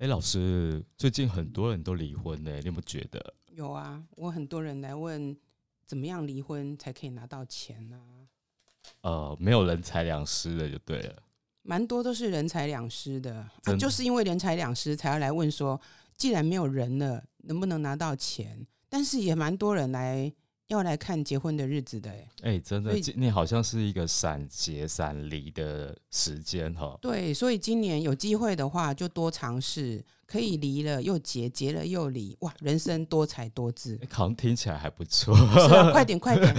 哎，老师，最近很多人都离婚呢，你有没有觉得？有啊，我很多人来问，怎么样离婚才可以拿到钱呢？呃，没有人财两失的就对了，蛮多都是人财两失的，就是因为人财两失才要来问说，既然没有人了，能不能拿到钱？但是也蛮多人来要来看结婚的日子的，哎，欸，真的，所以今年好像是一个闪结闪离的时间哈。对，所以今年有机会的话，就多尝试，可以离了又结，结了又离，哇，人生多才多姿。诶好像听起来还不错。是啊，快点快点，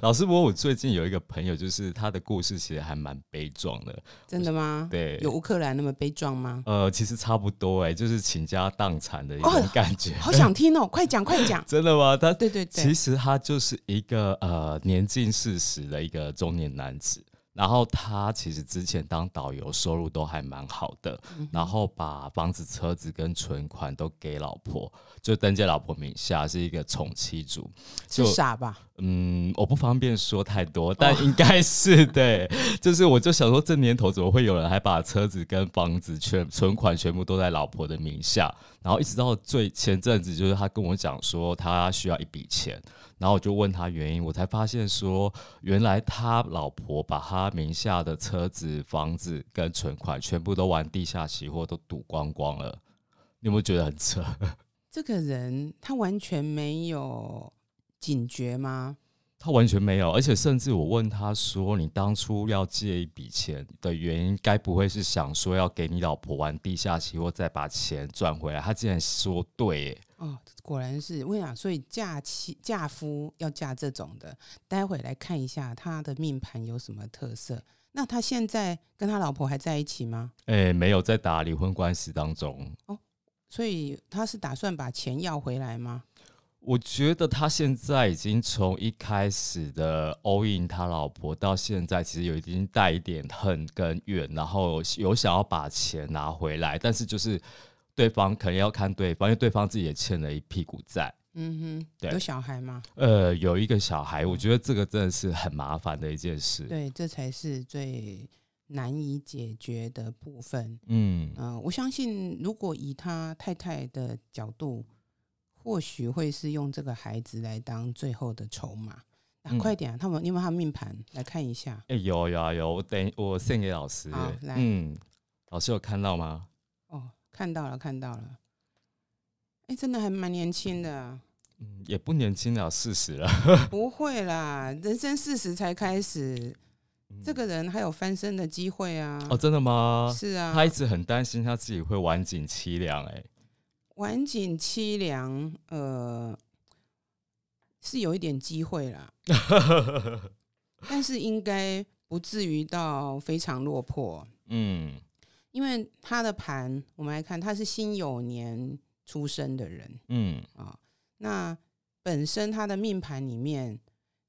老师，不过我最近有一个朋友，就是他的故事其实还蛮悲壮的。真的吗？对，有乌克兰那么悲壮吗？呃，其实差不多哎，就是倾家荡产的一种哦感觉。好想听哦，快讲快讲。真的吗？他对对对其，实他就是一个呃年近四十的一个中年男子，然后他其实之前当导游收入都还蛮好的，嗯然后把房子、车子跟存款都给老婆，就登记老婆名下，是一个宠妻族。是就傻吧？嗯，我不方便说太多，但应该是对。就是我就想说，这年头怎么会有人还把车子跟房子全存款全部都在老婆的名下？然后一直到最前阵子，就是他跟我讲说他需要一笔钱，然后我就问他原因，我才发现说，原来他老婆把他名下的车子、房子跟存款全部都玩地下期货，都赌光光了。你有没有觉得很扯？这个人他完全没有警觉吗？他完全没有，而且甚至我问他说：“你当初要借一笔钱的原因，该不会是想说要给你老婆玩地下棋，或，再把钱赚回来？”他竟然说对耶，哦，果然是我想，所以嫁妻嫁夫要嫁这种的，待会来看一下他的命盘有什么特色。那他现在跟他老婆还在一起吗？哎、没有在打离婚官司当中。哦所以他是打算把钱要回来吗？我觉得他现在已经从一开始的 all in 他老婆，到现在其实有已经带一点恨跟怨，然后有想要把钱拿回来，但是就是对方可能要看对方，因为对方自己也欠了一屁股债。嗯对哼，有小孩吗？呃，有一个小孩，我觉得这个真的是很麻烦的一件事。对，这才是最难以解决的部分。嗯，嗯、我相信，如果以他太太的角度，或许会是用这个孩子来当最后的筹码。啊，嗯快点、啊，他们你有没有他命盘来看一下？哎、有有啊有，我等我献给老师好。来嗯，老师有看到吗？哦，看到了，看到了。哎，真的还蛮年轻的啊、嗯，也不年轻了，四十了。不会啦，人生四十才开始，这个人还有翻身的机会啊。哦，真的吗？是啊，他一直很担心他自己会晚景凄凉。哎，晚景凄凉，呃，是有一点机会啦，但是应该不至于到非常落魄，嗯。因为他的盘，我们来看，他是辛酉年出生的人。嗯。啊、那本身他的命盘里面，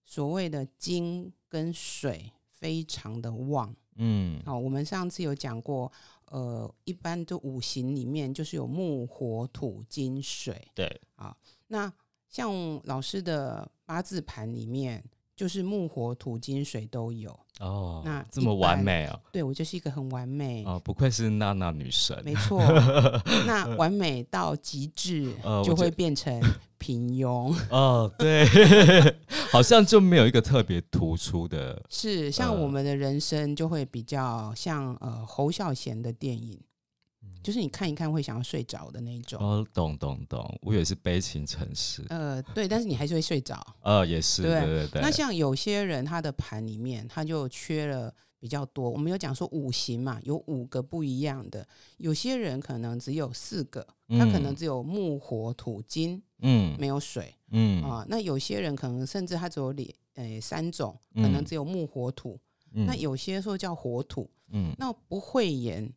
所谓的金跟水非常的旺。嗯。好、我们上次有讲过，呃，一般就五行里面就是有木、火、土、金、水。对啊，那像老师的八字盘里面，就是木、火、土、金、水都有。哦，那这么完美啊！对我就是一个很完美，哦，不愧是娜娜女神。没错。那完美到极致，就会变成平庸。哦，对 好像就没有一个特别突出的。是，像呃我们的人生就会比较像呃侯孝贤的电影，就是你看一看会想要睡着的那一种。嗯哦，懂懂懂，我也是悲情城市。呃，对，但是你还是会睡着。呃，也是，对对对对。那像有些人他的盘里面他就缺了比较多，我们有讲说五行嘛，有五个不一样的，有些人可能只有四个，他可能嗯。只有木火土金，嗯。没有水嗯。啊。那有些人可能甚至他只有两呃三种，可能嗯。只有木火土。嗯。那有些说叫火土，嗯。那不会言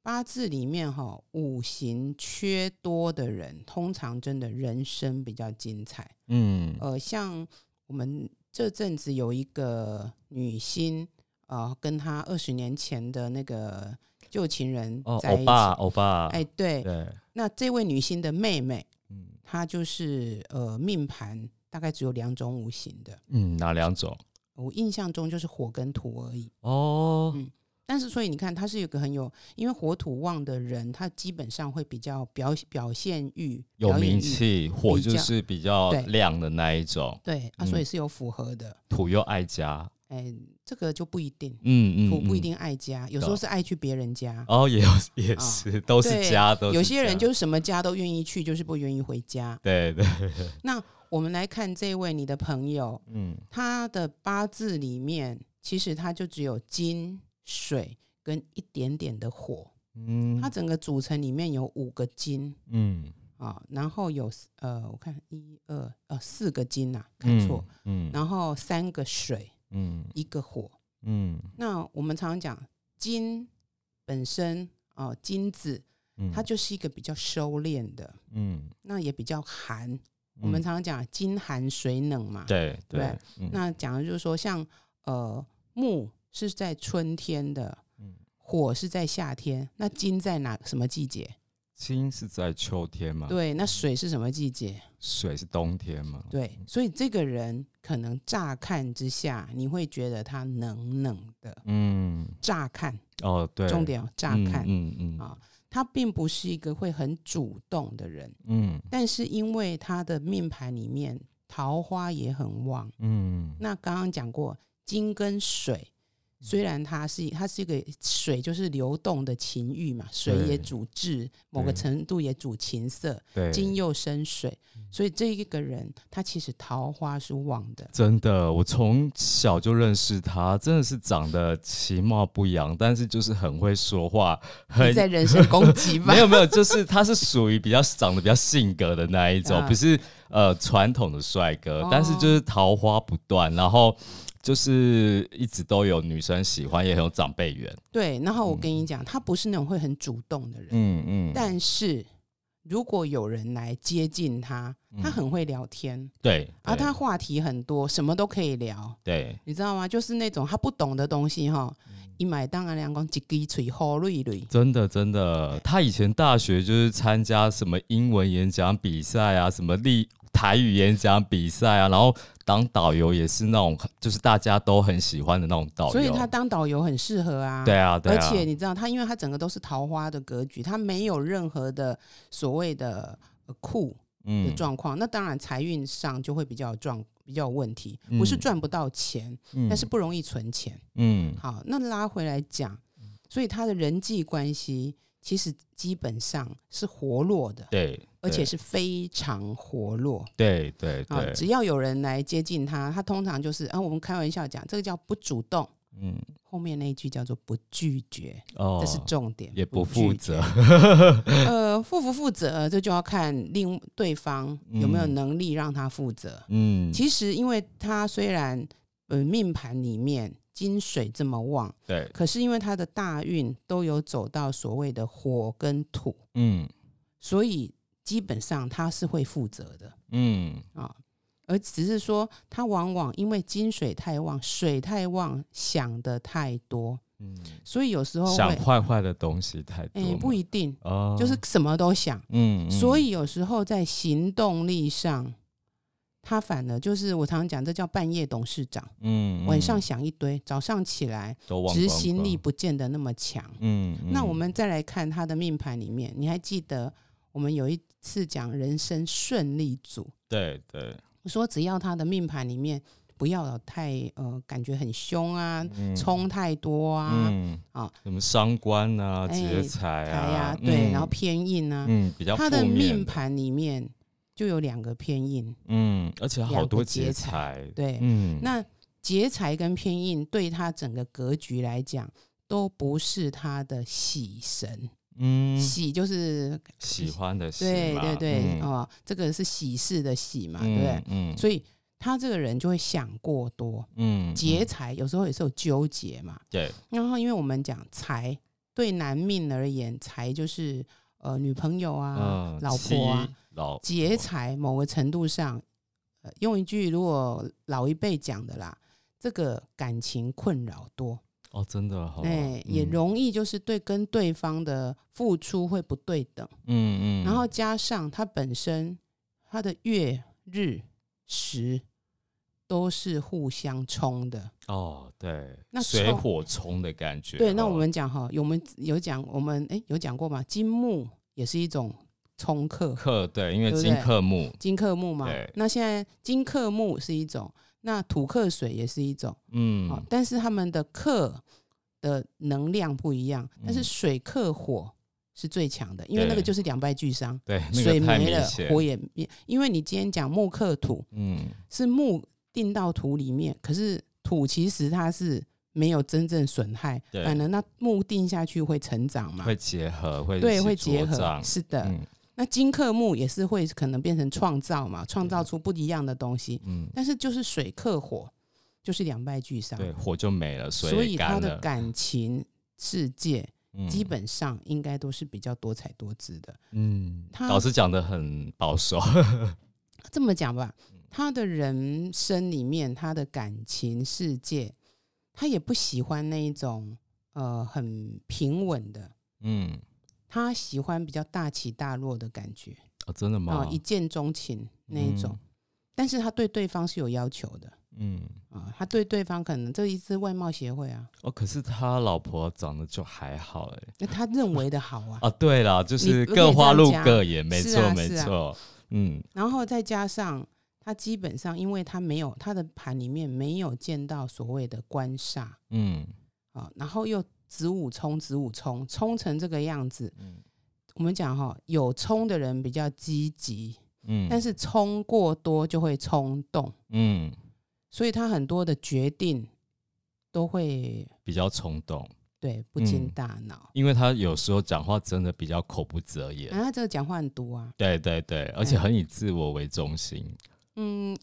八字里面哈五行缺多的人，通常真的人生比较精彩。嗯。呃，像我们这阵子有一个女星，呃，跟他二十年前的那个旧情人哦，在一起。欧巴欧巴，哎，对，对，那这位女星的妹妹，嗯她就是呃命盘大概只有两种五行的，嗯，哪两种？我印象中就是火跟土而已。哦嗯，但是所以你看，他是有个很有，因为火土旺的人，他基本上会比较表表现欲有名气，火就是比较亮的那一种，对啊，嗯所以是有符合的。土又爱家，哎，这个就不一定，嗯嗯，嗯。土不一定爱家，有时候是爱去别人家。哦，也有也啊是，都是家，都是有些人就是什么家都愿意去，就是不愿意回家。对对，那我们来看这位你的朋友，嗯他的八字里面其实他就只有金、水跟一点点的火，嗯，他整个组成里面有五个金嗯啊，然后有呃，我看一二呃四个金呐、看错，，嗯然后三个水，嗯。一个火。嗯。那我们常常讲金本身哦、金子嗯，它就是一个比较收敛的，嗯，那也比较寒。我们嗯常常讲金寒水冷嘛，对对那讲的就是说，像呃木是在春天的，嗯。火是在夏天，那金在哪什么季节？金是在秋天嘛，对，那水是什么季节？水是冬天嘛，对，所以这个人可能乍看之下，你会觉得他冷冷的。嗯，乍看，哦对，重点哦，乍看，嗯嗯。啊他并不是一个会很主动的人，嗯。但是因为他的命盘里面桃花也很旺。嗯。那刚刚讲过，金跟水，虽然它是它是一个水，就是流动的情欲嘛，水也主智，某个程度也主情色，对，金又生水，所以这一个人他其实桃花是旺的。真的，我从小就认识他，真的是长得其貌不扬，但是就是很会说话，很你在人身攻击吧 没？有没有，就是他是属于比较长得比较性格的那一种，啊不是呃传统的帅哥，哦但是就是桃花不断，然后就是一直都有女生喜欢，也很有长辈缘。对，然后我跟你讲，他不是那种会很主动的人，嗯嗯，但是如果有人来接近他，他嗯很会聊天，对，而对他话题很多，什么都可以聊。对你知道吗？就是那种他不懂的东西哈，嗯一买当然两公一滴嘴好累累。真的真的，他以前大学就是参加什么英文演讲比赛啊，什么立台语演讲比赛啊，然后当导游也是那种就是大家都很喜欢的那种导游。所以他当导游很适合啊。对啊对啊，而且你知道他，因为他整个都是桃花的格局，他没有任何的所谓的酷的嗯状况，那当然财运上就会比较有状比较有问题，嗯不是赚不到钱，嗯但是不容易存钱。嗯好，那拉回来讲，所以他的人际关系其实基本上是活络的，对，对而且是非常活络。对对啊，对，只要有人来接近他，他通常就是，啊，我们开玩笑讲，这个叫不主动，嗯后面那一句叫做不拒绝，哦，这是重点，也不负责。呃，负不负责，这就要看另对方有没有嗯能力让他负责。嗯，其实，因为他虽然呃命盘里面金水这么旺，对，可是因为他的大运都有走到所谓的火跟土，嗯。所以基本上他是会负责的。嗯。啊，而只是说他往往因为金水太旺，水太旺，想的太多，嗯，所以有时候想会，坏坏的东西太多哎、嘛，不一定，哦，就是什么都想，嗯，嗯。所以有时候在行动力上，他反而就是我常常讲，这叫半夜董事长，嗯晚上嗯想一堆，早上起来执行力，不见得那么强。嗯，那我嗯们再来看他的命盘里面，你还记得我们有一次讲人生顺利组，对对，我说只要他的命盘里面不要有太呃感觉很凶啊，嗯。冲太多啊，嗯啊什么伤官啊、哎劫财啊，对，嗯。然后偏硬啊，嗯比较他的命盘里面就有两个偏印，嗯，而且好多劫劫财财，对，嗯，那劫财跟偏印对他整个格局来讲。都不是他的喜神，嗯喜就是喜欢的喜嘛对对对、嗯哦，这个是喜事的喜嘛，对不对？嗯所以他这个人就会想过多，嗯劫嗯财有时候也是有纠结嘛。对，然后因为我们讲财，对男命而言，财就是呃女朋友啊、嗯，老婆啊劫财某个程度上，呃，用一句如果老一辈讲的啦，这个感情困扰多，哦，真的哦，哎、也嗯容易就是对跟对方的付出会不对等，嗯嗯，然后加上他本身他的月日时都是互相冲的。哦，对，那水火冲的感觉。对，那哦我们讲哈，有我们有讲，我们哎有讲过吗？金木也是一种冲克，克对，因为金克木，金克木嘛。那现在金克木是一种，那土克水也是一种。嗯，哦，但是他们的克的能量不一样，但是嗯水克火是最强的，因为那个就是两败俱伤。对，水没了，火也灭。因为你今天讲木克土，嗯，是木定到土里面，可是土其实它是没有真正损害，对。反而那木定下去会成长嘛，会结合，会对，会结合。是的，嗯。那金克木也是会可能变成创造嘛，创造出不一样的东西。嗯，但是就是水克火，就是两败俱伤。对，火就没了，所以他，的感情世界嗯。基本上应该都是比较多彩多姿的。嗯，他老师讲的很保守，这么讲吧，嗯他的人生里面，他的感情世界，他也不喜欢那一种呃很平稳的，嗯，他喜欢比较大起大落的感觉。哦，真的啊、吗？一见钟情那一种。但是他对对方是有要求的。嗯，啊，他对对方可能这一次外貌协会啊，哦，可是他老婆长得就还好哎。那他认为的好啊，啊，对了，就是各花入各眼，没是错没错，嗯。然后再加上他基本上，因为他没有他的盘里面没有见到所谓的官煞嗯。啊，然后又子午冲子午冲冲成这个样子，嗯。我们讲哈，有冲的人比较积极，嗯，但是冲过多就会冲动，嗯。所以他很多的决定都会比较冲动，对不经嗯大脑。因为他有时候讲话真的比较口不择言，啊他这个讲话很毒啊，对对对，而且哎很以自我为中心，嗯，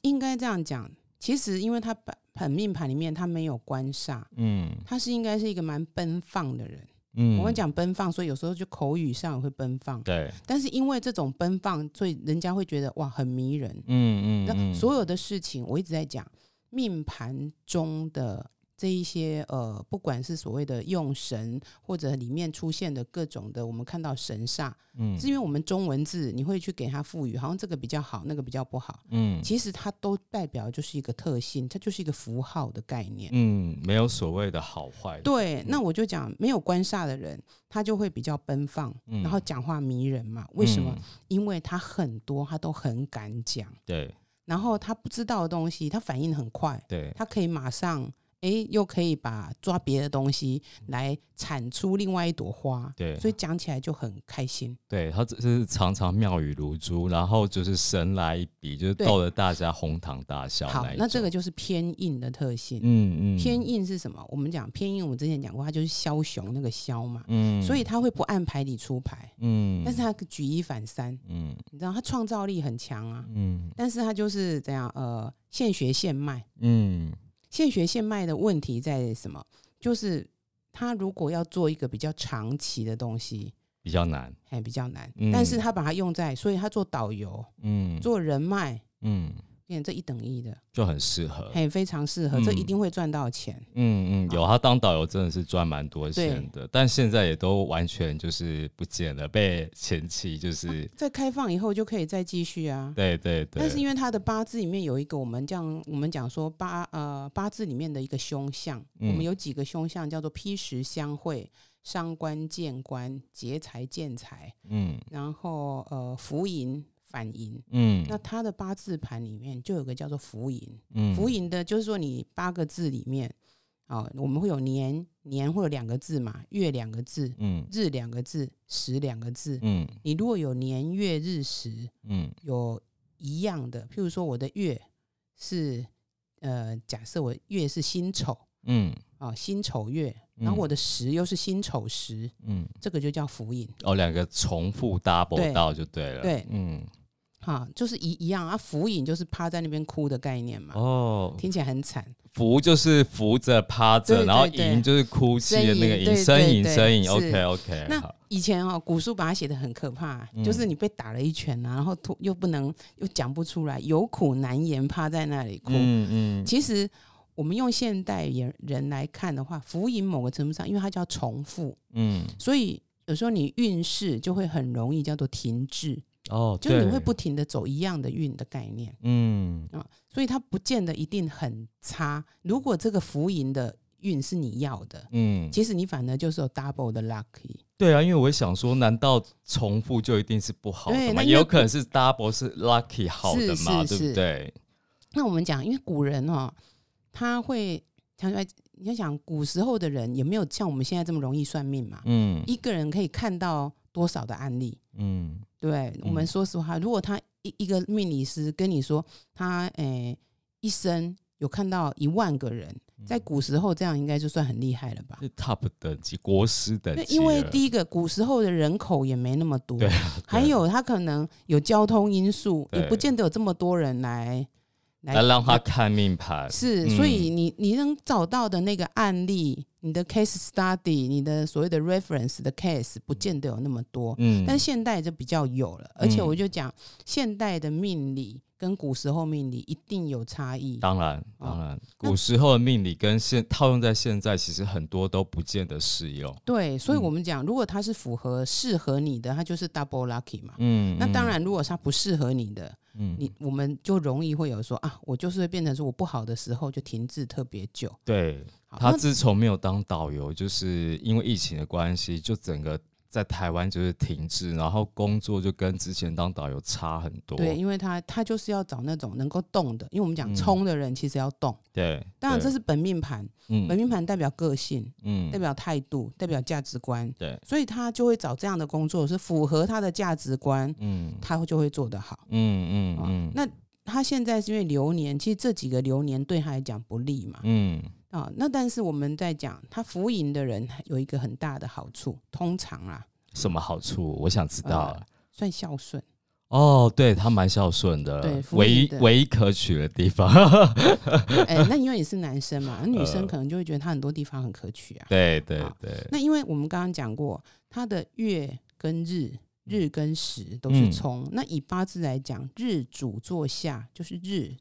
应该这样讲。其实因为他本本命盘里面他没有官煞，嗯他是应该是一个蛮奔放的人。嗯，我们讲奔放，所以有时候就口语上也会奔放。对，但是因为这种奔放，所以人家会觉得哇很迷人。那嗯嗯嗯，所有的事情，我一直在讲命盘中的这一些呃，不管是所谓的用神，或者里面出现的各种的，我们看到神煞，嗯是因为我们中文字你会去给它赋予，好像这个比较好，那个比较不好。嗯其实它都代表就是一个特性，它就是一个符号的概念。嗯，没有所谓的好坏，对，那我就讲没有官煞的人，他就会比较奔放，嗯然后讲话迷人嘛。为什么？嗯因为他很多他都很敢讲，对然后他不知道的东西，他反应很快，对，他可以马上。诶，又可以把抓别的东西来产出另外一朵花，对所以讲起来就很开心。对他只是常常妙语如珠，然后就是神来一笔，就是逗得大家哄堂大笑好，那这个就是偏硬的特性。嗯嗯偏硬是什么？我们讲偏硬，我们之前讲过，它就是枭雄那个枭嘛，嗯所以他会不按牌理出牌，嗯，但是他举一反三，嗯你知道他创造力很强啊。嗯但是他就是怎样呃，现学现卖。嗯现学现卖的问题在什么？就是他如果要做一个比较长期的东西，比较难，还比较难。嗯但是他把它用在，所以他做导游、嗯做人脉，嗯变成这一等一的，就很适合，嘿，非常适合，这嗯。一定会赚到钱。嗯嗯，有他当导游真的是赚蛮多钱的，但现在也都完全就是不见了，被前期就是在开放以后就可以再继续啊。对对对，但是因为他的八字里面有一个我们这样我们讲说八呃八字里面的一个凶相，嗯。我们有几个凶相叫做披石相会、伤官见官、劫财见财，嗯。然后呃福银反银。嗯。那他的八字盘里面就有个叫做福银，嗯。福银的就是说你八个字里面，哦，我们会有年年会有两个字嘛，月两个字，嗯。日两个字，时两个字。嗯。你如果有年月日时嗯。有一样的，譬如说我的月是呃，假设我月是辛丑嗯。啊、辛丑月，然后嗯我的时又是辛丑时，嗯。这个就叫福银。哦，两个重复 double 到就对了，对。嗯哈，就是一一样啊，浮影就是趴在那边哭的概念嘛，哦，听起来很惨。扶就是扶着趴着，然后对对吟就是哭泣的那个吟，呻吟对呻吟对呻吟是，OK OK，那好，以前哦，古书把它写的很可怕，嗯就是你被打了一拳啊，然后突又不能又讲不出来，有苦难言，趴在那里哭。嗯嗯其实我们用现代人人来看的话，浮影某个程度上，因为它叫重复，嗯，所以有时候你运势就会很容易叫做停滞。哦，就你对会不停的走一样的运的概念，嗯啊所以它不见得一定很差。如果这个浮盈的运是你要的，嗯，其实你反而就是有 double 的 lucky。对啊，因为我想说，难道重复就一定是不好的吗？也有可能是 double 是 lucky 好的嘛，对是是不对？那我们讲，因为古人哦，他会想出来，你要想古时候的人也没有像我们现在这么容易算命嘛，嗯一个人可以看到多少的案例？嗯。对，我们说实话，如果他一一个命理师跟你说他诶、一生有看到一万个人，嗯在古时候这样应该就算很厉害了吧？是 top 等级国师等级，对因为第一个古时候的人口也没那么多，对啊还有他可能有交通因素，也不见得有这么多人来来让他看命盘，是，嗯。所以你你能找到的那个案例，你的 case study，你的所谓的 reference 的 case，不见得有那么多。嗯，但现代就比较有了，而且嗯我就讲，现代的命理跟古时候命理一定有差异。当然哦。当然，那古时候的命理跟现套用在现在，其实很多都不见得适用。对，所以嗯。我们讲，如果它是符合适合你的，它就是 double lucky 嘛。嗯，嗯，那当然，如果它不适合你的，嗯，你我们就容易会有说啊，我就是会变成说我不好的时候就停滞特别久。对，他自从没有当导游，就是因为疫情的关系，就整个在台湾就是停滞，然后工作就跟之前当导游差很多。对，因为他他就是要找那种能够动的，因为我们讲嗯冲的人其实要动。对，对当然这是本命盘，嗯本嗯命盘代表个性，嗯代表态度，代表价值观，对，所以他就会找这样的工作是符合他的价值观，嗯他就会做得好。嗯嗯嗯，那他现在是因为流年，其实这几个流年对他来讲不利嘛。嗯啊，那但是我们在讲他浮盈的人有一个很大的好处，通常啊什么好处？我想知道。呃算孝顺。哦，对他蛮孝顺的，对福唯一唯一可取的地方。哎、那因为你是男生嘛，那女生呃可能就会觉得他很多地方很可取啊。对对好对，那因为我们刚刚讲过，他的月跟日、日跟时都是嗯冲。那以八字来讲，日主坐下就是日，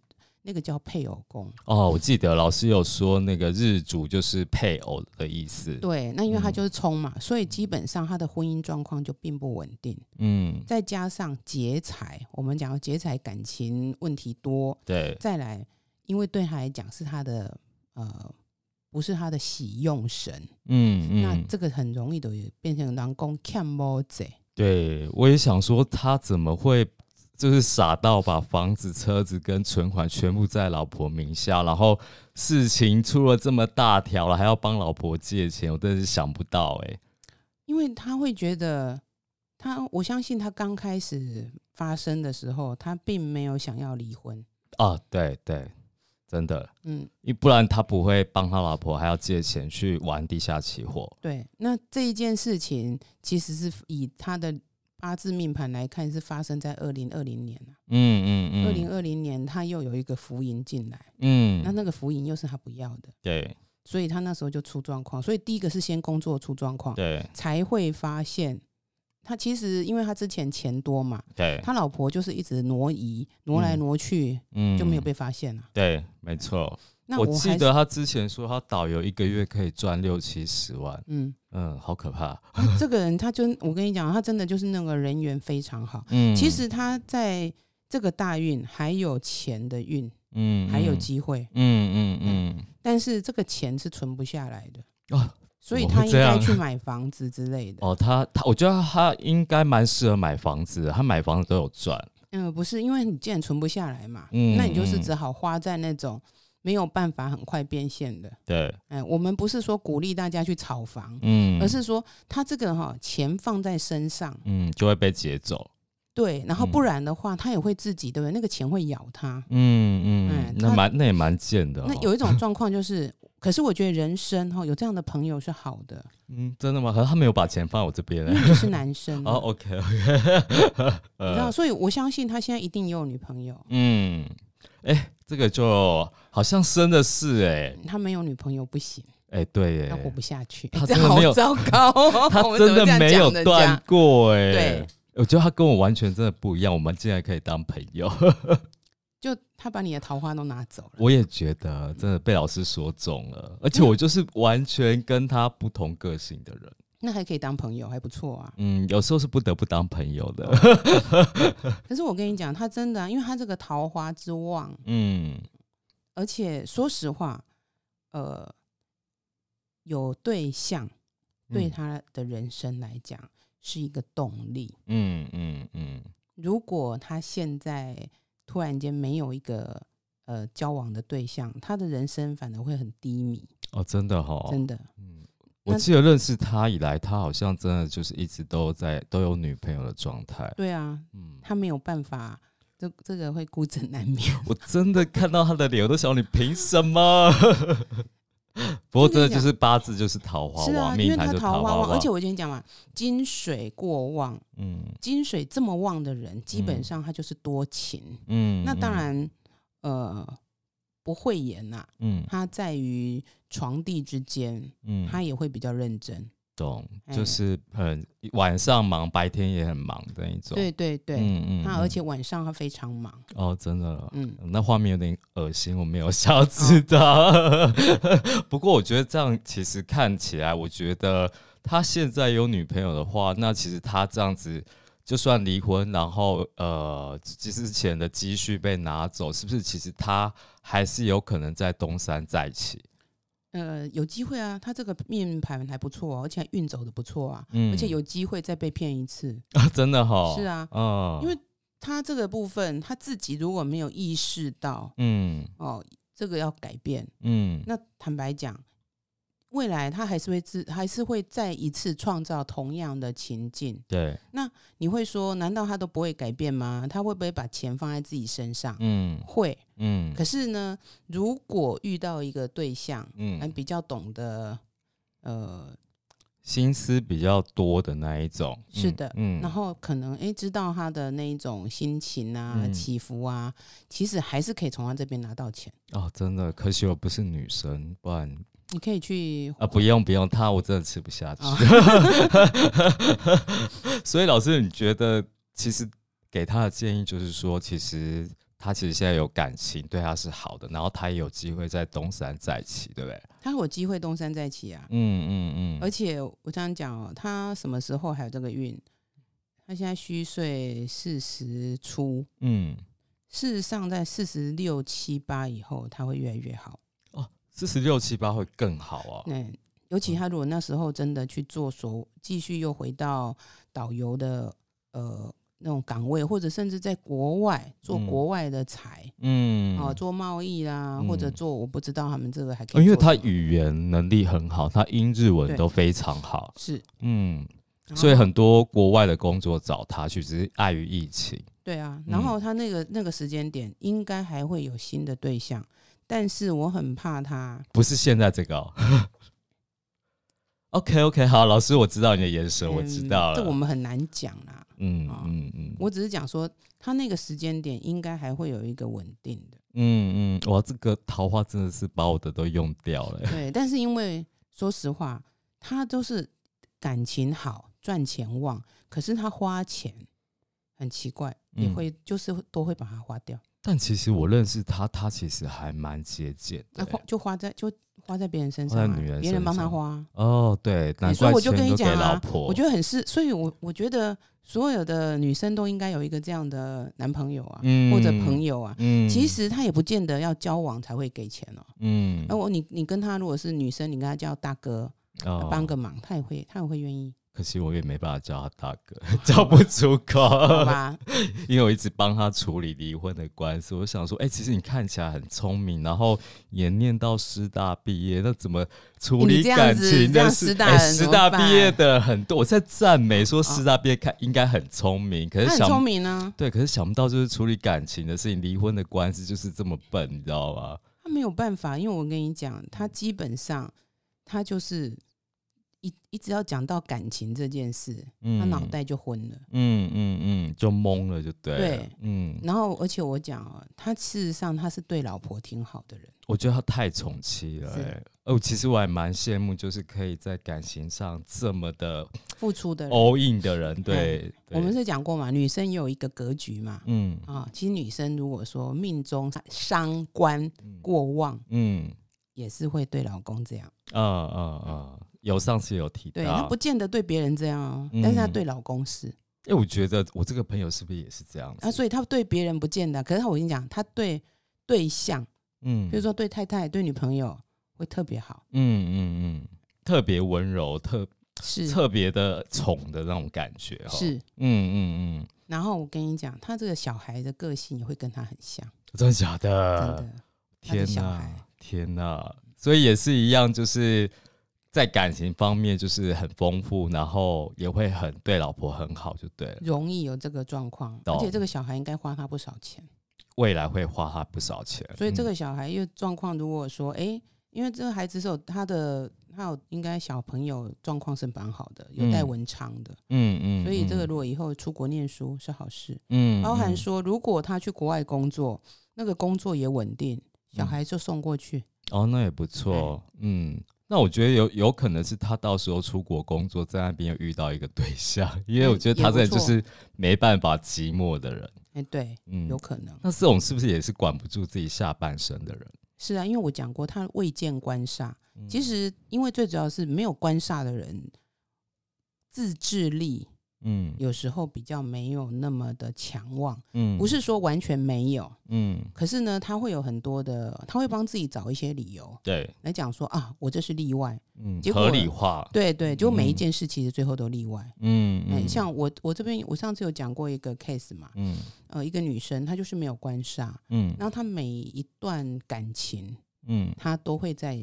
那个叫配偶宫。哦，我记得老师有说那个日主就是配偶的意思。对，那因为它嗯就是冲嘛，所以基本上他的婚姻状况就并不稳定。嗯，再加上劫财，我们讲到劫财感情问题多，对，再来，因为对他来讲是他的呃。不是他的喜用神，嗯那嗯，这个很容易的变成人工看猫贼。对我也想说，他怎么会就是傻到把房子、车子跟存款全部在老婆名下，然后事情出了这么大条了，还要帮老婆借钱，我真的是想不到哎、因为他会觉得他，我相信他刚开始发生的时候，他并没有想要离婚。啊，对对，真的，嗯，因不然他不会帮他老婆还要借钱去玩地下期货。对。那这一件事情其实是以他的八字命盘来看，是发生在二零二零年啊。嗯嗯嗯，二零二零年他又有一个福银进来，嗯，那那个福银又是他不要的，对所以他那时候就出状况。所以第一个是先工作出状况，对才会发现。他其实，因为他之前钱多嘛，对，他老婆就是一直挪移，挪来嗯挪去，嗯就没有被发现了。对，没错。那我我记得他之前说他导游一个月可以赚六七十万，嗯，嗯，好可怕。啊这个人他就我跟你讲，他真的就是那个人缘非常好。嗯，其实他在这个大运还有钱的运，嗯，还有嗯机会，嗯嗯嗯但是这个钱是存不下来的，嗯哦所以他应该去买房子之类的。哦，他他，我觉得他应该蛮适合买房子的，他买房子都有赚。嗯，不是，因为你既然存不下来嘛，嗯那你就是嗯只好花在那种没有办法很快变现的。对，哎，我们不是说鼓励大家去炒房，嗯，而是说他这个哈、钱放在身上，嗯就会被劫走。对，然后嗯不然的话，他也会自己对不对？那个钱会咬他。嗯嗯嗯，那蛮那也蛮贱的、哦。那有一种状况就是，可是我觉得人生哈、有这样的朋友是好的，嗯，真的吗？可是他没有把钱放在我这边嘞。因为你是男生、哦啊，，OK OK，你知道，所以我相信他现在一定也有女朋友。嗯，哎、这个就好像真的是哎、他没有女朋友不行，哎、对耶。他，活不下去。他 真的没有糟糕。哦，他 真的没有断家？过哎、对，我觉得他跟我完全真的不一样，我们竟然可以当朋友，就他把你的桃花都拿走了。我也觉得真的被老师说中了，而且我就是完全跟他不同个性的人。那还可以当朋友，还不错啊。嗯，有时候是不得不当朋友的。可是我跟你讲，他真的啊、因为他这个桃花之旺，嗯而且说实话，呃，有对象对嗯他的人生来讲是一个动力。嗯嗯嗯，如果他现在突然间没有一个呃交往的对象，他的人生反而会很低迷，哦，真的哈、真的。嗯，我那记得认识他以来，他好像真的就是一直都在都有女朋友的状态。对啊，嗯，他没有办法，这这个会孤枕难眠。我真的看到他的脸，我都想你凭什么？不过真的就是八字就是桃花旺，是啊，因为他命盘就桃花旺，而且我跟你讲嘛，金水过旺，嗯金水这么旺的人，基本嗯上他就是多情。嗯，那当嗯，然，呃，不会言呐、嗯他在于床地之间，嗯，他也会比较认真。懂，哎就是很晚上忙，白天也很忙的那种。对对对，嗯嗯嗯那而且晚上他非常忙。哦，真的，嗯，那画面有点恶心，我没有想知道。不过我觉得这样其实看起来，我觉得他现在有女朋友的话，那其实他这样子。就算离婚，然后呃，之前的积蓄被拿走，是不是其实他还是有可能在东山再起？呃，有机会啊，他这个命盘还不错、哦，而且还运走的不错啊，嗯。而且有机会再被骗一次啊。真的哈，是啊嗯，因为他这个部分他自己如果没有意识到嗯。哦，这个要改变，嗯。那坦白讲，未来他还是会自还是会再一次创造同样的情境。对，那你会说，难道他都不会改变吗？他会不会把钱放在自己身上？嗯会。嗯可是呢，如果遇到一个对象，嗯，嗯，比较懂得，呃，心思比较多的那一种，是的嗯然后可能诶知道他的那一种心情啊、嗯起伏啊，其实还是可以从他这边拿到钱。哦，真的，可惜我不是女生，不然你可以去啊，不用不用，他我真的吃不下去。哦 所以老师，你觉得其实给他的建议就是说，其实他其实现在有感情，对他是好的，然后他也有机会在东山再起，对不对？他有机会东山再起啊。嗯嗯嗯，而且我这样讲哦，他什么时候还有这个运？他现在虚岁四十出，嗯事实上在四十六七八以后，他会越来越好。哦，四十六七八会更好啊。对尤其他如果那时候真的去做所，继续又回到导游的呃那种岗位，或者甚至在国外做嗯国外的财。嗯，哦，做贸易啦，嗯或者做我不知道他们这个还可以因为他语言能力很好，他英日文都非常好。是，嗯，所以很多国外的工作找他去，只是碍于疫情。对啊，然嗯后他那个那个时间点应该还会有新的对象，但是我很怕他，不是现在这个、哦。OK OK，好，老师，我知道你的眼神，我知道了。嗯这我们很难讲啦。嗯啊嗯嗯我只是讲说，他那个时间点应该还会有一个稳定的，嗯嗯，哇，这个桃花真的是把我的都用掉了。对。但是因为说实话，他都是感情好，赚钱旺，可是他花钱很奇怪，也嗯会就是都会把它花掉，但其实我认识他，他其实还蛮节俭的。就花在就花在别人身上啊，女人别人帮他上花。哦，对，难怪所以我就跟你讲啊。我觉得很是，所以我我觉得所有的女生都应该有一个这样的男朋友啊，嗯或者朋友啊。嗯其实他也不见得要交往才会给钱哦。嗯那我你你跟他如果是女生，你跟他叫大哥哦帮个忙，他也会他也会愿意，可惜我也没办法叫他大哥，叫不出口。好吧？因为我一直帮他处理离婚的官司，我想说，哎、其实你看起来很聪明，然后也念到师大毕业，那怎么处理感情的事？师大毕业的很多，我在赞美说师大毕业看应该很聪明，可是他很聪想明啊，对，可是想不到就是处理感情的事情，离婚的官司就是这么笨，你知道吗？他没有办法，因为我跟你讲，他基本上他就是一一直要讲到感情这件事，嗯，他脑，袋就昏了。嗯嗯嗯，就懵了，就对，对嗯，然后，而且我讲哦，他事实上他是对老婆挺好的人。我觉得他太宠妻了、哦，其实我还蛮羡慕，就是可以在感情上这么的付出的人。all in 的人，对，嗯我们是讲过嘛，女生也有一个格局嘛。嗯啊，其实女生如果说命中伤官过旺，嗯也是会对老公这样。嗯嗯嗯，有上次有提到，对她不见得对别人这样哦，嗯但是她对老公是因为我觉得我这个朋友是不是也是这样子？啊，所以她对别人不见得，可是她我跟你讲，他对对象，嗯比如说对太太、对女朋友会特别好，嗯嗯嗯，特别温柔，特是特别的宠的那种感觉哦。是。嗯嗯嗯，然后我跟你讲，他这个小孩的个性也会跟她很像，真的假真的？的。他的天哪天哪！所以也是一样，就是在感情方面就是很丰富，然后也会很对老婆很好，就对了。容易有这个状况，而且这个小孩应该花他不少钱，未来会花他不少钱，所以这嗯。个小孩因为状况，如果说哎、诶因为这个孩子是有他的，他有应该小朋友状况是蛮好的，有带嗯。文昌的，嗯嗯，所以这个嗯如果以后出国念书是好事，嗯包含嗯说如果他去国外工作，那个工作也稳定，小嗯孩就送过去，哦，那也不错，嗯。那我觉得有有可能是他到时候出国工作，在那边又遇到一个对象，因为嗯我觉得他这就是没办法寂寞的人，哎、对，嗯有，可能那这种是不是也是管不住自己下半身的人？是啊，因为我讲过他未见官煞，嗯其实因为最主要是没有官煞的人，自制力嗯。有时候比较没有那么的强旺，嗯。不是说完全没有，嗯，可是呢，他会有很多的，他会帮自己找一些理由对，来讲说啊，我这是例外，嗯，结果合理化，对对，就每一嗯。件事其实最后都例外。嗯像我我这边我上次有讲过一个 case 嘛，嗯。呃，一个女生她就是没有官煞，嗯。然后她每一段感情嗯。她都会在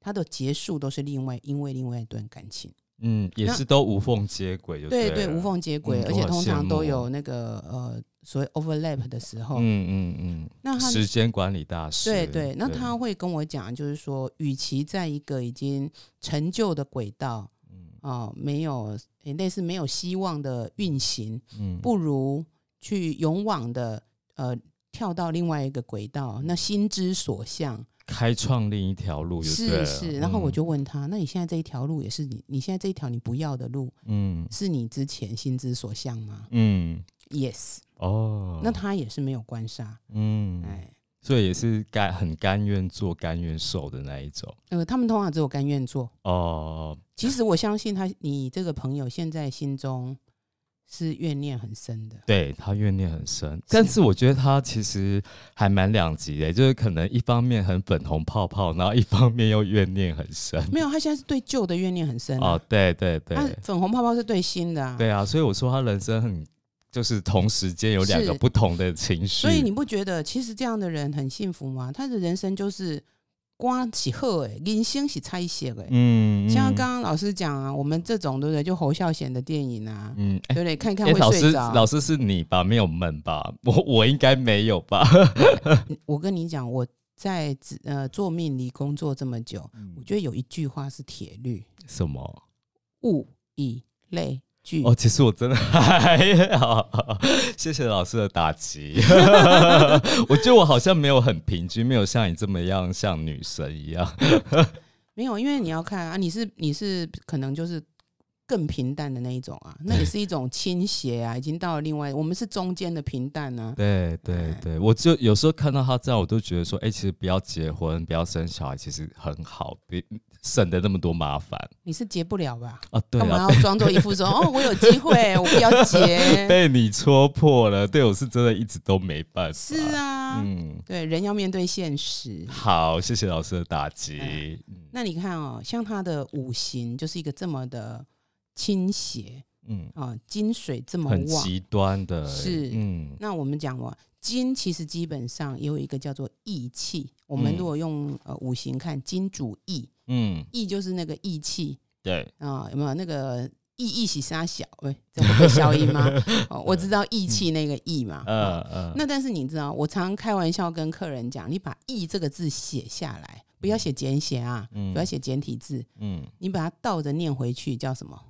她的结束都是另外因为另外一段感情。嗯，也是都无缝接轨，就对对无缝接轨，嗯而且通常都有那个呃所谓 overlap 的时候。嗯嗯嗯，那他时间管理大师，对对，那他会跟我讲，就是说，与其在一个已经陈旧的轨道嗯。哦、没有诶类似没有希望的运行，嗯。不如去勇往的呃跳到另外一个轨道，那心之所向开创另一条路就对了，是是。然后我嗯就问他，那你现在这一条路也是你你现在这一条你不要的路，嗯。是你之前心之所向吗？嗯？Yes。哦，那他也是没有官杀，嗯，哎，所以也是甘很甘愿做甘愿受的那一种。呃，他们通常只有甘愿做。哦，其实我相信他，你这个朋友现在心中是怨念很深的。对他怨念很深，但是我觉得他其实还蛮两极的，就是可能一方面很粉红泡泡，然后一方面又怨念很深。没有，他现在是对旧的怨念很深、哦啊。，对对对，他粉红泡泡是对新的、啊。对啊，所以我说他人生很就是同时间有两个不同的情绪，所以你不觉得其实这样的人很幸福吗？他的人生就是光是好哎，人生是拆写哎。嗯，像嗯刚刚老师讲啊，我们这种对不对？就侯孝贤的电影啊，嗯，哎、对不对？看一看会睡着。老师是你吧？没有闷吧？我我应该没有吧？我跟你讲，我在呃做命理工作这么久，我嗯觉得有一句话是铁律：什么？物以类聚。哦，其实我真的 还好，谢谢老师的打击。我觉得我好像没有很平均，没有像你这么样像女神一样。没有，因为你要看啊，你是你是可能就是更平淡的那一种啊，那也是一种倾斜啊，已经到了另外，我们是中间的平淡啊。对对哎对，我就有时候看到他这样，我都觉得说，哎、其实不要结婚，不要生小孩，其实很好，别省得那么多麻烦你是结不了吧？啊。对干嘛啊，要装作一副说 哦，我有机会，我不要结？被你戳破了，对我是真的一直都没办法。是啊，嗯，对，人要面对现实。好，谢谢老师的打击。哎嗯那你看哦，像他的五行就是一个这么的倾斜嗯，啊，金水这么旺。很极端的，是嗯那我们讲哦，金其实基本上也有一个叫做义气。我们嗯如果用呃五行看，金主义，嗯，义就是那个义气对，啊、有没有那个义义喜杀小？喂，这会不会消音吗？哦，我知道义气那个义嘛。嗯哦嗯，那但是你知道，我常常开玩笑跟客人讲，你把“义”这个字写下来，不要写简写啊，嗯不要写简体字，嗯，你把它倒着念回去，叫什么？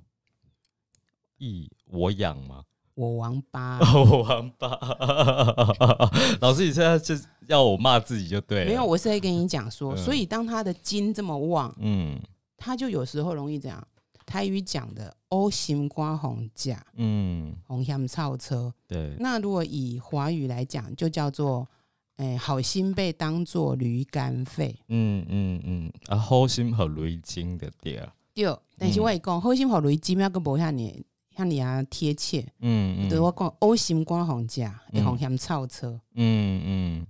义我养吗？我王八。我王八，老师，你现在就要我骂自己就对了。没有，，我是在跟你讲说，嗯所以当他的金这么旺，嗯他就有时候容易这样。台语讲的“欧心瓜红架嗯，红香超车对”，，那如果以华语来讲，就叫做“哎、好心被当做驴肝肺嗯嗯嗯，啊，好心和雷金的点，”。对，但是我会讲，好心和雷金要跟无遐尼遐尼啊贴切。嗯对我讲，O 型光红架，会红嫌超车。嗯嗯，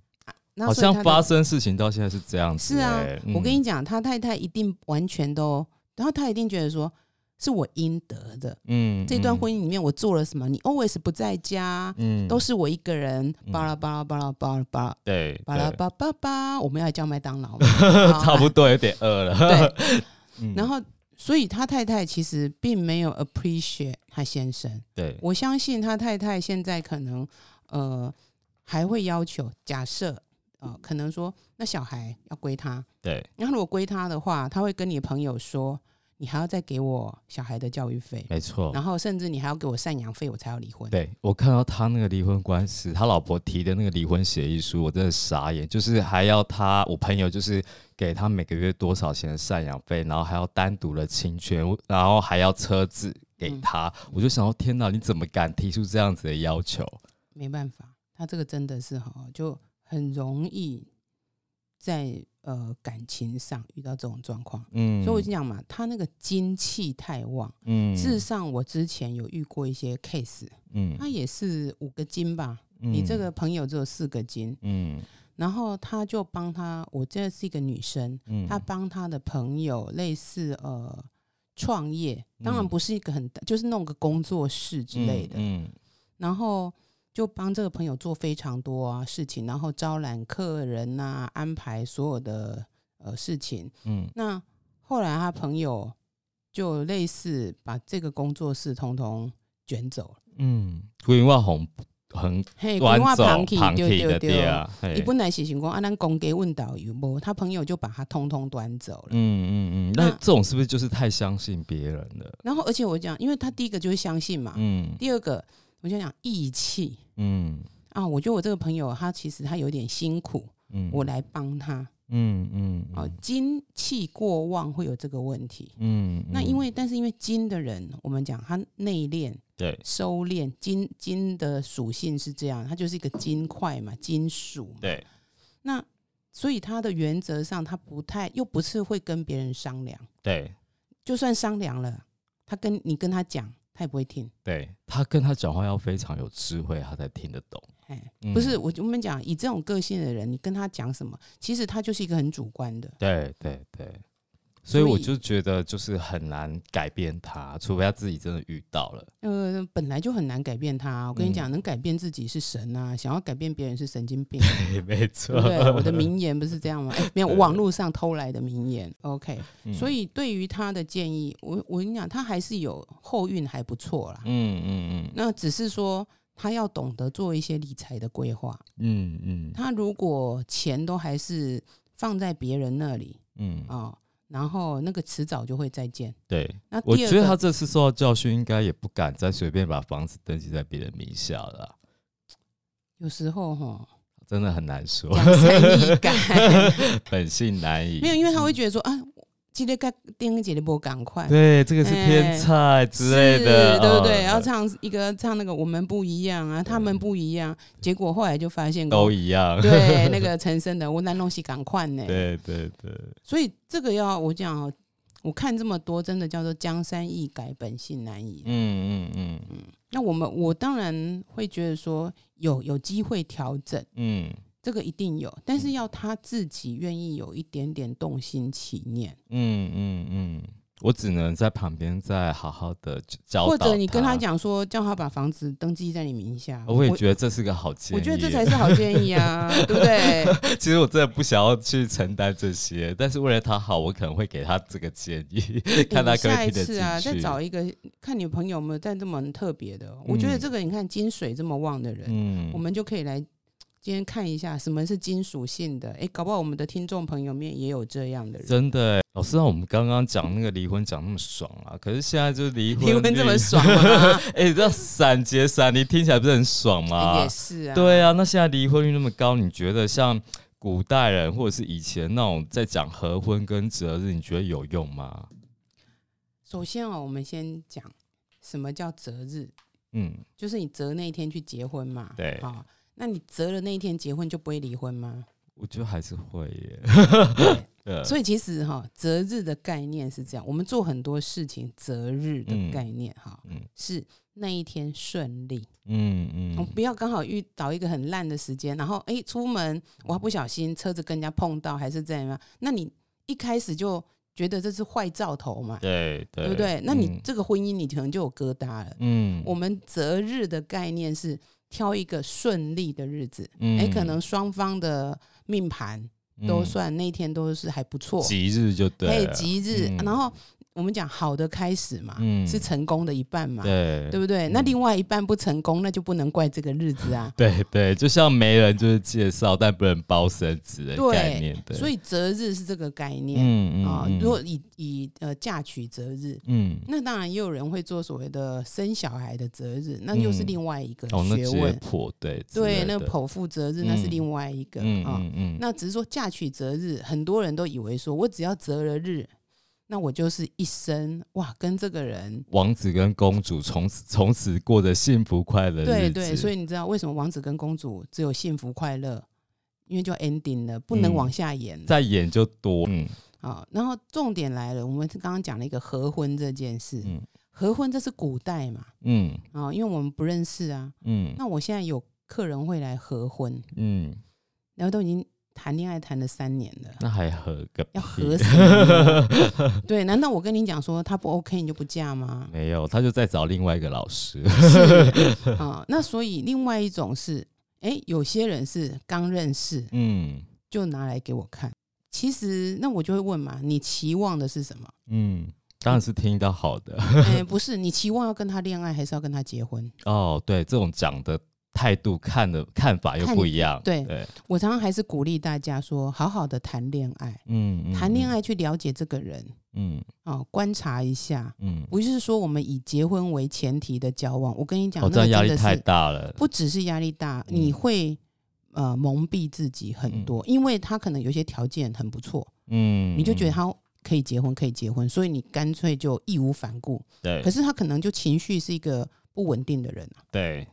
那好像发生事情到现在是这样子、是啊欸，我跟嗯你讲，他太太一定完全都，然后他一定觉得说是我应得的。嗯这段嗯婚姻里面我做了什么？你 always 不在家，嗯都是我一个人，巴拉巴拉巴拉巴拉巴拉对对巴拉巴巴巴，我们要叫麦当劳 差不多有点饿了。对。嗯然后，所以他太太其实并没有 appreciate 他先生。对，我相信他太太现在可能呃还会要求，假设呃可能说那小孩要归他，对，然后如果归他的话，他会跟你朋友说，你还要再给我小孩的教育费，没错。然后甚至你还要给我赡养费，我才要离婚。对我看到他那个离婚官司，他老婆提的那个离婚协议书，我真的傻眼。就是还要他，我朋友就是给他每个月多少钱的赡养费，然后还要单独的侵权，然后还要车子给他。我就想说，天哪，你怎么敢提出这样子的要求？没办法，他这个真的是哈，就很容易在呃感情上遇到这种状况。嗯，所以我就讲嘛，他那个精气太旺。嗯。事实上，我之前有遇过一些 case，嗯。他也是五个金吧，嗯你这个朋友只有四个金，嗯。然后他就帮他，我这是一个女生，嗯他帮他的朋友类似呃创业，当然嗯。不是一个很大，就是弄个工作室之类的，嗯。然后就帮这个朋友做非常多啊事情，然后招揽客人呐、安排所有的呃事情。嗯那后来他朋友就类似把这个工作室通通卷走了，嗯，规划红很嘿，端规划走旁去旁对对对对。啊，嘿伊本来是想讲啊，咱公给问导游无，他朋友就把他通通端走了。嗯嗯嗯，那那这种是不是就是太相信别人了？然后，而且我讲，因为他第一个就是相信嘛，嗯第二个我就讲义气嗯啊。我觉得我这个朋友他其实他有点辛苦，嗯，我来帮他。嗯嗯哦，精气过旺会有这个问题。嗯，那因为，但是因为金的人，我们讲他内敛、对收敛，金金的属性是这样，它就是一个金块嘛，金属嘛。对那所以他的原则上，他不太又不是会跟别人商量，对就算商量了，他跟你跟他讲，他也不会听。对，他跟他讲话要非常有智慧，他才听得懂。哎，嗯不是我我们讲以这种个性的人，你跟他讲什么，其实他就是一个很主观的。对对对，所以我就觉得就是很难改变他，除非他自己真的遇到了。呃，本来就很难改变他。我跟你嗯讲，能改变自己是神啊，想要改变别人是神经病，对，没对错。对？我的名言不是这样吗？哎，没有，对网络上偷来的名言。OK，嗯所以对于他的建议，我我跟你讲，他还是有后运还不错啦。嗯嗯嗯那只是说他要懂得做一些理财的规划。嗯嗯他如果钱都还是放在别人那里嗯嗯，啊、然后那个迟早就会再见。对，那我觉得他这次受到教训，应该也不敢再随便把房子登记在别人名下了啊，有时候哈，真的很难说，本性难移。没有，因为他会觉得说啊，今天该丁姐的波赶快。对，这个是偏菜之类的，是对不对？嗯然后唱一个唱那个我们不一样啊，他们不一样，结果后来就发现都一样。对那个陈升的我南东西赶快呢，对对对，所以这个要我讲哦，我看这么多，真的叫做江山易改，本性难移。嗯嗯嗯嗯那我们我当然会觉得说有有机会调整，嗯这个一定有，但是要他自己愿意有一点点动心起念，嗯嗯嗯，我只能在旁边再好好的教导或者你跟他，讲说，叫他把房子登记在你名下。我也觉得这是个好建议。我觉得这才是好建议啊，对不对？其实我真的不想要去承担这些，但是为了他好，我可能会给他这个建议，看他下一次啊，再。找一个看你朋友有没有在这么特别的。我觉得这个你看金水这么旺的人，嗯我们就可以来今天看一下什么是金属性的。哎，搞不好我们的听众朋友面也有这样的人。真的欸，老师，让我们刚刚讲那个离婚讲那么爽啊，可是现在就是离婚离婚这么爽吗？哎、这样闪结闪离听起来不是很爽吗？也是啊，对啊，那现在离婚率那么高，你觉得像古代人或者是以前那种在讲合婚跟择日，你觉得有用吗？首先哦，我们先讲什么叫择日，嗯，就是你择那一天去结婚嘛。对好、那你择了那一天结婚就不会离婚吗？我觉得还是会耶。呃 所以其实哈，择日的概念是这样，我们做很多事情，择日的概念哈，嗯是那一天顺利，嗯嗯，我不要刚好遇到一个很烂的时间，然后哎出门我还不小心车子跟人家碰到，还是怎样，那你一开始就觉得这是坏兆头嘛，对对对不对？那你嗯这个婚姻你可能就有疙瘩了。嗯我们择日的概念是挑一个顺利的日子，嗯。哎、可能双方的命盘都嗯。算那天都是还不错，吉日就对嘿了，吉日，嗯。然后我们讲好的开始嘛，嗯是成功的一半嘛，对对不对？那嗯另外一半不成功，那就不能怪这个日子啊。对对，就像媒人就是介绍，但不能包生子的概念，对，所以择日是这个概念嗯嗯啊。嗯如果以以呃嫁娶择日，嗯那当然也有人会做所谓的生小孩的择日，那又是嗯另外一个学问。剖对之对，那个剖腹择日那是嗯另外一个嗯啊。嗯嗯，那只是说嫁娶择日，很多人都以为说我只要择了日，那我就是一生哇跟这个人。王子跟公主从此从此过着幸福快乐对对，所以你知道为什么王子跟公主只有幸福快乐？因为就 ending 了，不能嗯往下演了再演就多，嗯好。然后重点来了，我们刚刚讲了一个合婚这件事，嗯合婚这是古代嘛嗯啊，因为我们不认识啊。嗯那我现在有客人会来合婚，嗯，然后都已经谈恋爱谈了三年了，那还合个要屁合什么？对，难道我跟你讲说他不 OK 你就不嫁吗？没有，他就在找另外一个老师，是 啊、那所以另外一种是，哎，有些人是刚认识嗯就拿来给我看。其实那我就会问嘛，你期望的是什么？嗯，当然是听到好的哎，不是，你期望要跟他恋爱，还是要跟他结婚？哦，对，这种讲的态度看的看法又不一样，对。对，我常常还是鼓励大家说，好好的谈恋爱，嗯嗯，谈恋爱去了解这个人嗯，啊、观察一下，嗯。嗯，不是说我们以结婚为前提的交往。我跟你讲，哦，那压力太大了，不只是压力大，嗯。你会呃蒙蔽自己很多，因为他可能有些条件很不错，嗯，你就觉得嗯。他可以结婚，可以结婚，所以你干脆就义无反顾。对，可是他可能就情绪是一个不稳定的人啊，对，好，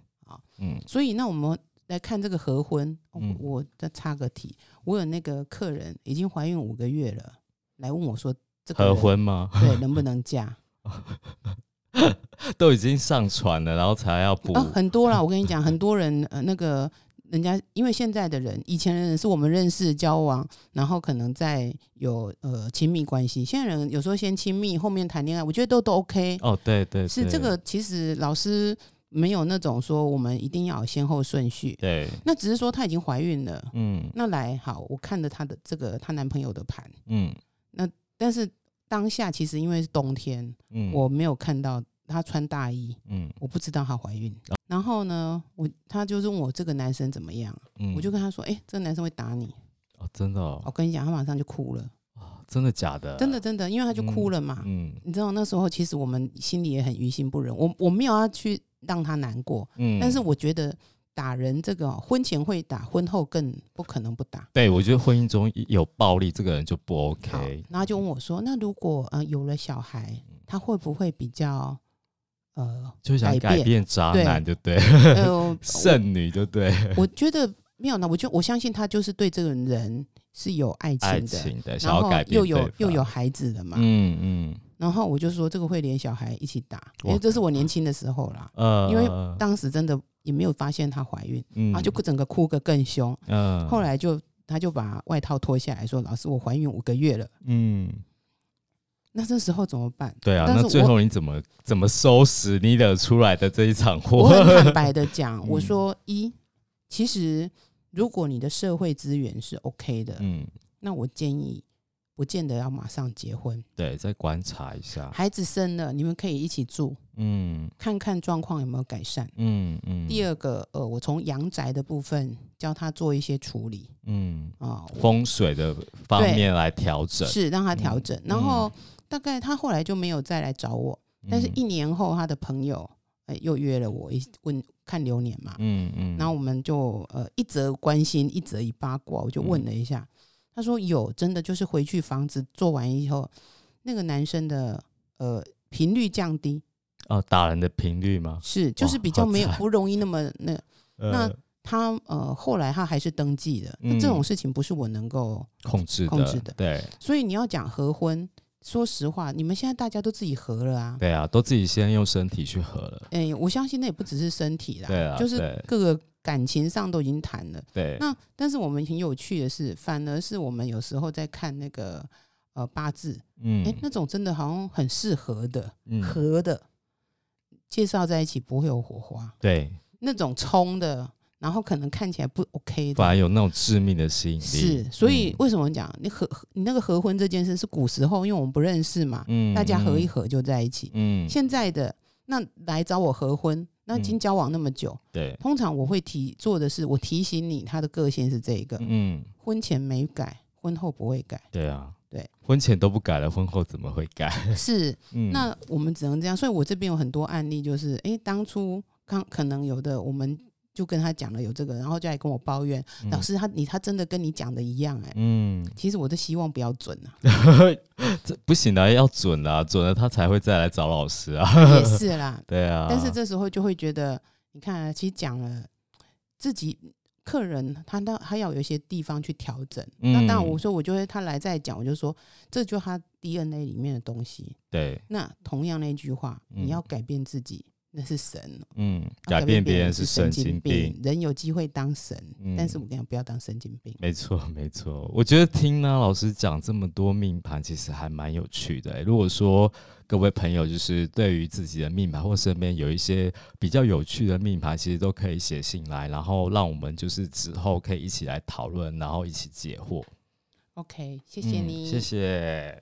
嗯所以那我们来看这个合婚，我再插个题，我有那个客人已经怀孕五个月了，来问我说这个合婚吗？对能不能嫁？都已经上传了，然后才要补，啊，很多啦，我跟你讲，很多人呃，那个人家因为现在的人，以前的人是我们认识交往，然后可能在有呃亲密关系，现在人有时候先亲密，后面谈恋爱，我觉得都都 OK。哦，对对，对是这个，其实老师没有那种说我们一定要有先后顺序，对，那只是说她已经怀孕了，嗯那来好，我看了她的这个她男朋友的盘，嗯那但是当下其实因为是冬天，嗯，我没有看到她穿大衣，嗯我不知道她怀孕。然后呢，我她就是问我这个男生怎么样，嗯，我就跟她说：“哎、这个男生会打你。哦，真的哦我，跟你讲，她马上就哭了，真的假的？真的真的，因为他就哭了嘛。嗯你知道那时候其实我们心里也很于心不忍，我我没有要去让他难过，嗯，但是我觉得打人这个哦婚前会打，婚后更不可能不打。对我觉得婚姻中有暴力，这个人就不 OK，，然后就问我说：“那如果呃有了小孩，他会不会比较呃就想改变渣对男，就对，呃 剩女就对，我觉得没有呢，我就我相信他就是对这个人是有爱情爱的，情的，然后又有又有孩子的嘛。嗯嗯然后我就说这个会连小孩一起打，因哇为这是我年轻的时候啦，呃，因为当时真的也没有发现她怀孕，嗯然后就整个哭个更凶。嗯后来就她就把外套脱下来说：“老师，我怀孕五个月了。嗯。”那这时候怎么办？对啊，但是我那最后你怎么怎么收拾你惹出来的这一场祸我？很坦白的讲，嗯我说一，其实如果你的社会资源是 OK 的，嗯，那我建议不见得要马上结婚。对，再观察一下。孩子生了，你们可以一起住，嗯看看状况有没有改善。嗯嗯。第二个，呃，我从阳宅的部分教他做一些处理嗯，啊，我风水的方面来调整。是让他调嗯整。然后大概他后来就没有再来找我，但是嗯一年后他的朋友呃又约了我一问看流年嘛，嗯嗯，然后我们就呃一则关心，一则以八卦，我就问了一下，他说有，真的就是回去房子做完以后，那个男生的呃频率降低，哦，打人的频率吗？是就是比较没有不容易那么那。那他呃后来他还是登记的，那这种事情不是我能够控制控制的，对。所以你要讲合婚，说实话，你们现在大家都自己合了啊，对啊，都自己先用身体去合了。哎，我相信那也不只是身体啦，对啊，就是各个感情上都已经谈了。对，那但是我们挺有趣的是，反而是我们有时候在看那个呃八字，嗯，哎，那种真的好像很适合的，合的介绍在一起不会有火花，对。那种冲的，然后可能看起来不 OK 的，反而有那种致命的吸引力。是，所以为什么讲你合你那个合婚这件事是古时候，因为我们不认识嘛，嗯，大家合一合就在一起。嗯，现在的那来找我合婚，那已经交往那么久，对，通常我会提做的是，我提醒你他的个性是这个，嗯，婚前没改，婚后不会改。对啊，对，婚前都不改了，婚后怎么会改？是，那我们只能这样。所以我这边有很多案例，就是哎，当初。刚可能有的，我们就跟他讲了有这个，然后就来跟我抱怨，老师他你他真的跟你讲的一样哎，嗯，其实我都希望不要准啊，这不行的，要准啊，准了他才会再来找老师啊，也是啦，对啊，但是这时候就会觉得，你看，其实讲了自己客人他他他要有一些地方去调整，那当然我说我就会他来再讲，我就说这就他 DNA 里面的东西，对，那同样那句话，你要改变自己。那是神，嗯，改变别人是神经病，人有机会当神，但是我跟你讲，不要当神经病。没错，没错。我觉得听呢老师讲这么多命盘，其实还蛮有趣的。如果说各位朋友就是对于自己的命盘或身边有一些比较有趣的命盘，其实都可以写信来，然后让我们就是之后可以一起来讨论，然后一起解惑。OK，谢谢你，谢谢。